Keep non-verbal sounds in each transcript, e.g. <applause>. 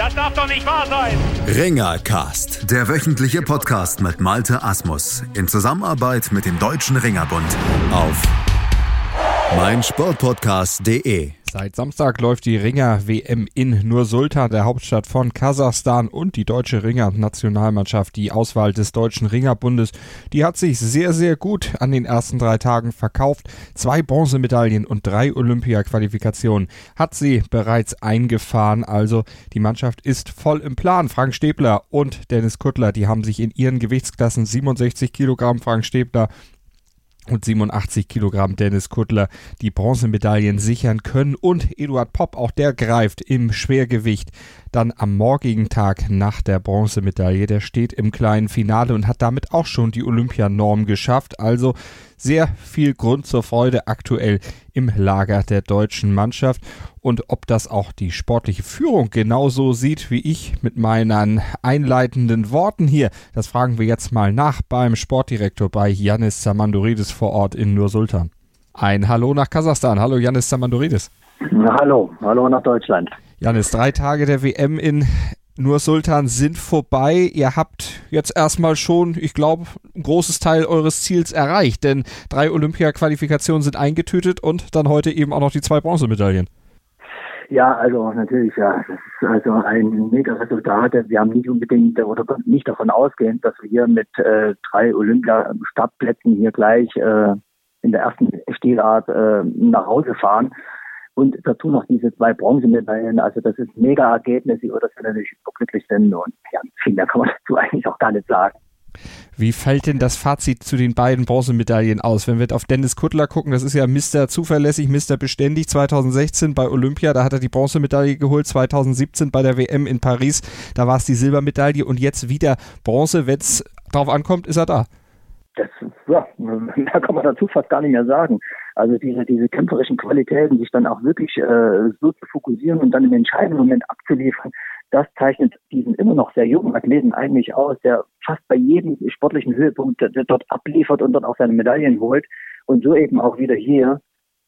Das darf doch nicht wahr sein. Ringercast, der wöchentliche Podcast mit Malte Asmus in Zusammenarbeit mit dem Deutschen Ringerbund auf meinsportpodcast.de. Seit Samstag läuft die Ringer-WM in Nur-Sultan, der Hauptstadt von Kasachstan und die deutsche Ringer-Nationalmannschaft, die Auswahl des Deutschen Ringerbundes, die hat sich sehr, sehr gut an den ersten drei Tagen verkauft. Zwei Bronzemedaillen und drei Olympia-Qualifikationen hat sie bereits eingefahren, also die Mannschaft ist voll im Plan. Frank Stäbler und Dennis Kuttler, die haben sich in ihren Gewichtsklassen 67 Kilogramm Frank Stäbler und 87 Kilogramm Dennis Kuttler die Bronzemedaillen sichern können und Eduard Popp, auch der greift im Schwergewicht dann am morgigen Tag nach der Bronzemedaille. Der steht im kleinen Finale und hat damit auch schon die Olympianorm geschafft. Also sehr viel Grund zur Freude aktuell im Lager der deutschen Mannschaft. Und ob das auch die sportliche Führung genauso sieht wie ich mit meinen einleitenden Worten hier, das fragen wir jetzt mal nach beim Sportdirektor bei Janis Samandoridis vor Ort in Nur-Sultan. Ein Hallo nach Kasachstan. Hallo Janis Samandoridis. Hallo, hallo nach Deutschland. Janis, drei Tage der WM in nur Sultan sind vorbei. Ihr habt jetzt erstmal schon, ich glaube, ein großes Teil eures Ziels erreicht, denn drei Olympia-Qualifikationen sind eingetütet und dann heute eben auch noch die zwei Bronzemedaillen. Ja, also natürlich, ja. Das ist also ein mega Resultat. Wir haben nicht unbedingt oder nicht davon ausgehend, dass wir hier mit äh, drei Olympia-Startplätzen hier gleich äh, in der ersten Stilart äh, nach Hause fahren und dazu noch diese zwei Bronzemedaillen. Also das ist ein mega Ergebnis, über das wir natürlich glücklich sind und ja, viel mehr kann man <laughs> dazu eigentlich auch gar nicht sagen. Wie fällt denn das Fazit zu den beiden Bronzemedaillen aus? Wenn wir auf Dennis Kuttler gucken, das ist ja Mr. zuverlässig, Mr. beständig. 2016 bei Olympia, da hat er die Bronzemedaille geholt. 2017 bei der WM in Paris, da war es die Silbermedaille und jetzt wieder Bronze. Wenn es drauf ankommt, ist er da. Das, ja, <laughs> mehr kann man dazu fast gar nicht mehr sagen. Also diese, diese kämpferischen Qualitäten, sich dann auch wirklich äh, so zu fokussieren und dann im entscheidenden Moment abzuliefern, das zeichnet diesen immer noch sehr jungen Athleten eigentlich aus, der fast bei jedem sportlichen Höhepunkt dort abliefert und dort auch seine Medaillen holt. Und so eben auch wieder hier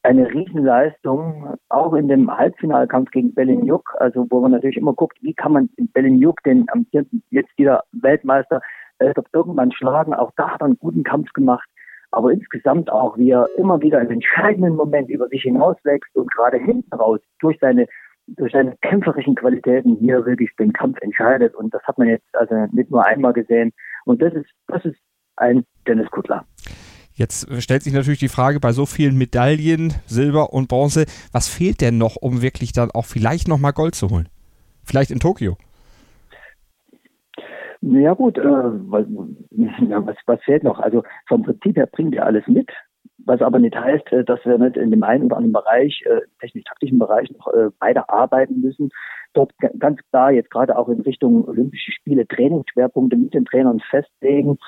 eine Riesenleistung, auch in dem Halbfinalkampf gegen Belenjuk, also wo man natürlich immer guckt, wie kann man Belenjuk, den amtierenden jetzt wieder Weltmeister, äh, irgendwann schlagen. Auch da hat er einen guten Kampf gemacht aber insgesamt auch, wie er immer wieder einen entscheidenden Moment über sich hinauswächst und gerade hinten raus durch seine durch seine kämpferischen Qualitäten hier wirklich den Kampf entscheidet. Und das hat man jetzt also nicht nur einmal gesehen. Und das ist, das ist ein Dennis Kuttler. Jetzt stellt sich natürlich die Frage bei so vielen Medaillen, Silber und Bronze, was fehlt denn noch, um wirklich dann auch vielleicht nochmal Gold zu holen? Vielleicht in Tokio? Ja gut, äh, was, <laughs> was, was fehlt noch? Also vom Prinzip her bringt er alles mit, was aber nicht heißt, äh, dass wir nicht in dem einen oder anderen Bereich, äh, technisch-taktischen Bereich noch äh, weiter arbeiten müssen. Dort ganz klar jetzt gerade auch in Richtung Olympische Spiele Trainingsschwerpunkte mit den Trainern festlegen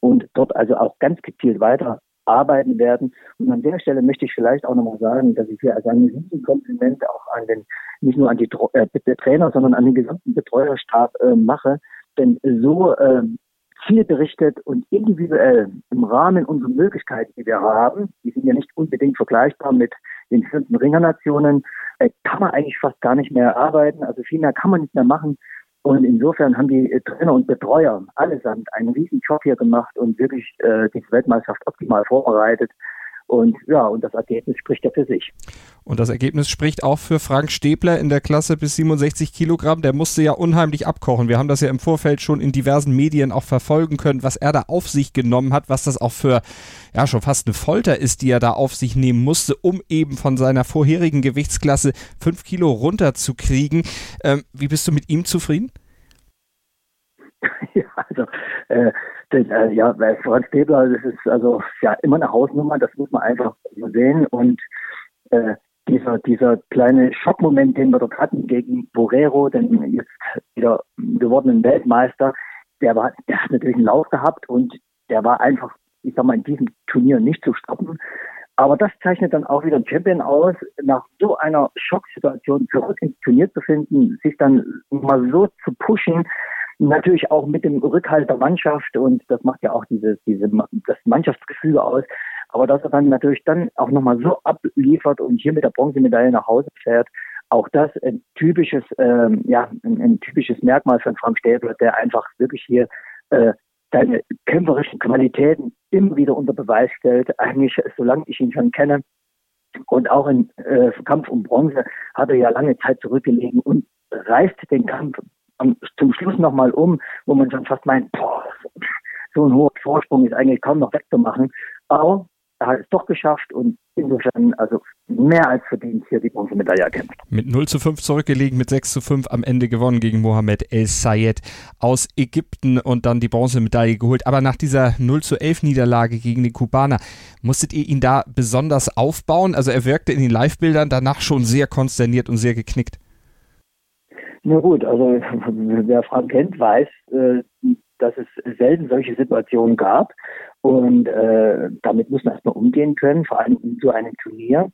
und dort also auch ganz gezielt weiter arbeiten werden. Und an der Stelle möchte ich vielleicht auch nochmal sagen, dass ich hier also ein Riesenkompliment auch an den, nicht nur an die äh, Trainer, sondern an den gesamten Betreuerstab äh, mache, denn so äh, zielberichtet und individuell im Rahmen unserer Möglichkeiten, die wir haben, die sind ja nicht unbedingt vergleichbar mit den führenden Ringernationen, äh, kann man eigentlich fast gar nicht mehr arbeiten. Also viel mehr kann man nicht mehr machen. Und insofern haben die äh, Trainer und Betreuer allesamt einen riesen Job hier gemacht und wirklich äh, die Weltmeisterschaft optimal vorbereitet. Und ja, und das Ergebnis spricht ja für sich. Und das Ergebnis spricht auch für Frank Stäbler in der Klasse bis 67 Kilogramm. Der musste ja unheimlich abkochen. Wir haben das ja im Vorfeld schon in diversen Medien auch verfolgen können, was er da auf sich genommen hat, was das auch für, ja, schon fast eine Folter ist, die er da auf sich nehmen musste, um eben von seiner vorherigen Gewichtsklasse fünf Kilo runterzukriegen. Ähm, wie bist du mit ihm zufrieden? <laughs> Ja, also äh, denn, äh, ja, bei Franz Stäbler, das ist also ja immer eine Hausnummer, das muss man einfach sehen. Und äh, dieser, dieser kleine Schockmoment, den wir dort hatten gegen Borrero, den jetzt wieder gewordenen Weltmeister, der war, der hat natürlich einen Lauf gehabt und der war einfach, ich sag mal, in diesem Turnier nicht zu stoppen. Aber das zeichnet dann auch wieder Champion aus, nach so einer Schocksituation zurück ins Turnier zu finden, sich dann mal so zu pushen, natürlich auch mit dem Rückhalt der Mannschaft und das macht ja auch dieses, diese, das Mannschaftsgefüge aus. Aber dass er dann natürlich dann auch nochmal so abliefert und hier mit der Bronzemedaille nach Hause fährt, auch das ein typisches, ähm, ja, ein, ein typisches Merkmal von Frank Stäbler, der einfach wirklich hier äh, seine kämpferischen Qualitäten immer wieder unter Beweis stellt, eigentlich solange ich ihn schon kenne. Und auch im äh, Kampf um Bronze hat er ja lange Zeit zurückgelegen und reißt den Kampf zum Schluss nochmal um, wo man schon fast meint, boah, so ein hoher Vorsprung ist eigentlich kaum noch wegzumachen. Aber er hat es doch geschafft und insofern also mehr als verdient hier die Bronzemedaille erkämpft. Mit 0 zu 5 zurückgelegen, mit 6 zu 5 am Ende gewonnen gegen Mohamed El Sayed aus Ägypten und dann die Bronzemedaille geholt. Aber nach dieser 0 zu 11 Niederlage gegen die Kubaner, musstet ihr ihn da besonders aufbauen? Also er wirkte in den Live-Bildern danach schon sehr konsterniert und sehr geknickt. Na gut, also <laughs> wer Frank kennt, weiß, äh, dass es selten solche Situationen gab. Und äh, damit muss man erstmal umgehen können, vor allem in so einem Turnier.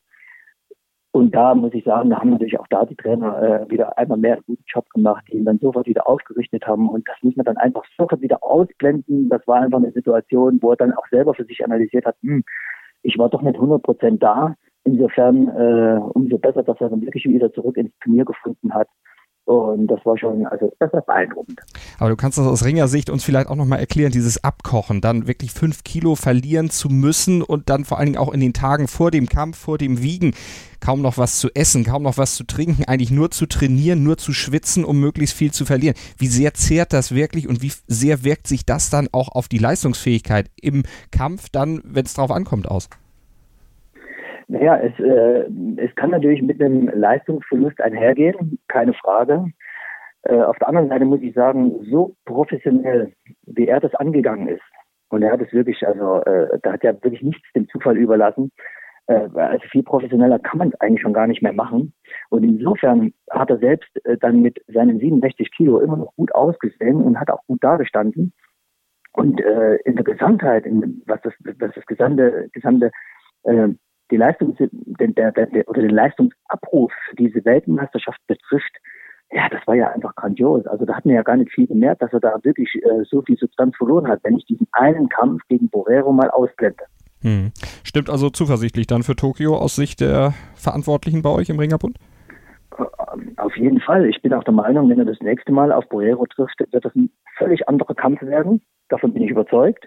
Und da muss ich sagen, da haben natürlich auch da die Trainer äh, wieder einmal mehr einen guten Job gemacht, die ihn dann sofort wieder aufgerichtet haben. Und das muss man dann einfach sofort wieder ausblenden. Das war einfach eine Situation, wo er dann auch selber für sich analysiert hat, hm, ich war doch nicht 100 Prozent da. Insofern äh, umso besser, dass er dann wirklich wieder zurück ins Turnier gefunden hat. Und das war schon, also das war beeindruckend. Aber du kannst das aus Ringersicht uns vielleicht auch nochmal erklären, dieses Abkochen, dann wirklich fünf Kilo verlieren zu müssen und dann vor allen Dingen auch in den Tagen vor dem Kampf, vor dem Wiegen, kaum noch was zu essen, kaum noch was zu trinken, eigentlich nur zu trainieren, nur zu schwitzen, um möglichst viel zu verlieren. Wie sehr zehrt das wirklich und wie sehr wirkt sich das dann auch auf die Leistungsfähigkeit im Kampf dann, wenn es drauf ankommt, aus? Naja, es, äh, es kann natürlich mit einem Leistungsverlust einhergehen, keine Frage. Äh, auf der anderen Seite muss ich sagen, so professionell, wie er das angegangen ist, und er hat es wirklich, also äh, da hat er wirklich nichts dem Zufall überlassen. Äh, also viel professioneller kann man es eigentlich schon gar nicht mehr machen. Und insofern hat er selbst äh, dann mit seinen 67 Kilo immer noch gut ausgesehen und hat auch gut dargestanden. Und äh, in der Gesamtheit, in, was das, was das gesamte, gesamte äh, die Leistung, den, der, der, oder den Leistungsabruf für diese Weltmeisterschaft betrifft, ja, das war ja einfach grandios. Also da hat man ja gar nicht viel gemerkt, dass er da wirklich äh, so viel Substanz verloren hat, wenn ich diesen einen Kampf gegen Borrero mal ausblende. Hm. Stimmt also zuversichtlich dann für Tokio aus Sicht der Verantwortlichen bei euch im Ringerbund? Äh, auf jeden Fall. Ich bin auch der Meinung, wenn er das nächste Mal auf Borrero trifft, wird das ein völlig anderer Kampf werden. Davon bin ich überzeugt.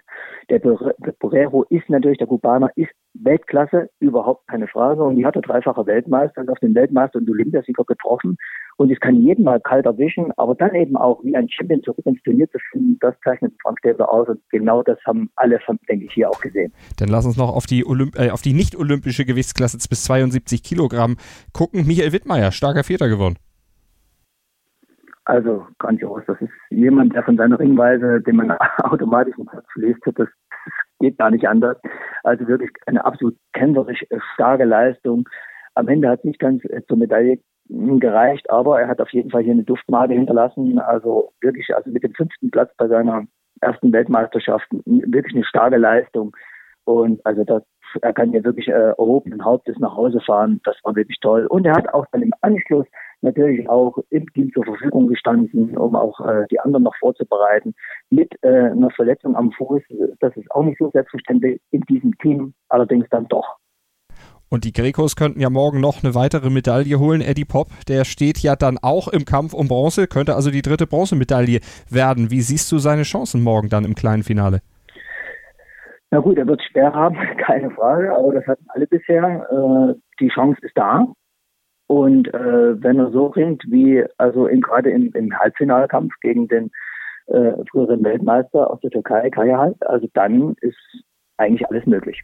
Der Borrero ist natürlich, der Kubaner ist Weltklasse, überhaupt keine Frage. Und die hat der dreifache Weltmeister, auf den Weltmeister und Olympiasieger getroffen. Und es kann jeden mal kalt erwischen, aber dann eben auch wie ein Champion zurück ins Turnier zu finden, das zeichnet Frank Stäbler aus. Und genau das haben alle, denke ich, hier auch gesehen. Dann lass uns noch auf die, Olymp äh, auf die nicht-olympische Gewichtsklasse bis 72 Kilogramm gucken. Michael Wittmeier, starker Vierter gewonnen. Also grandios. Das ist jemand, der von seiner Ringweise, den man <laughs> automatisch im Kopf liest, das geht gar nicht anders. Also wirklich eine absolut kämpferisch starke Leistung. Am Ende hat es nicht ganz äh, zur Medaille gereicht, aber er hat auf jeden Fall hier eine Duftmarke hinterlassen. Also wirklich, also mit dem fünften Platz bei seiner ersten Weltmeisterschaft wirklich eine starke Leistung. Und also das, er kann hier wirklich äh, erhobenen Hauptes nach Hause fahren. Das war wirklich toll. Und er hat auch dann im Anschluss natürlich auch im Team zur Verfügung gestanden, um auch äh, die anderen noch vorzubereiten. Mit äh, einer Verletzung am Fuß, das ist auch nicht so selbstverständlich in diesem Team, allerdings dann doch. Und die Grekos könnten ja morgen noch eine weitere Medaille holen. Eddie Pop, der steht ja dann auch im Kampf um Bronze, könnte also die dritte Bronzemedaille werden. Wie siehst du seine Chancen morgen dann im kleinen Finale? Na gut, er wird es schwer haben, <laughs> keine Frage, aber das hatten alle bisher. Äh, die Chance ist da. Und äh, wenn er so ringt wie also in, gerade im, im Halbfinalkampf gegen den äh, früheren Weltmeister aus der Türkei, Kaya also dann ist eigentlich alles möglich.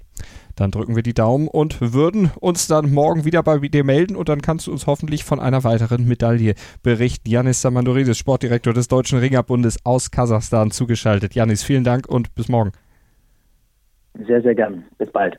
Dann drücken wir die Daumen und würden uns dann morgen wieder bei dir melden und dann kannst du uns hoffentlich von einer weiteren Medaille berichten. Janis Samandoridis, Sportdirektor des Deutschen Ringerbundes aus Kasachstan, zugeschaltet. Janis, vielen Dank und bis morgen. Sehr, sehr gern. Bis bald.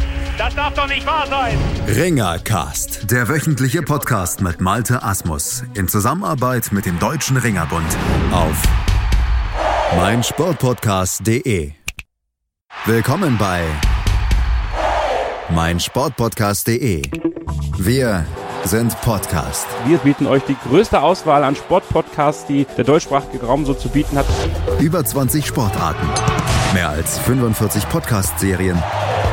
Das darf doch nicht wahr sein. Ringercast, der wöchentliche Podcast mit Malte Asmus in Zusammenarbeit mit dem Deutschen Ringerbund auf meinsportpodcast.de. Willkommen bei meinsportpodcast.de. Wir sind Podcast. Wir bieten euch die größte Auswahl an Sportpodcasts, die der deutschsprachige Raum so zu bieten hat. Über 20 Sportarten, mehr als 45 Podcast-Serien,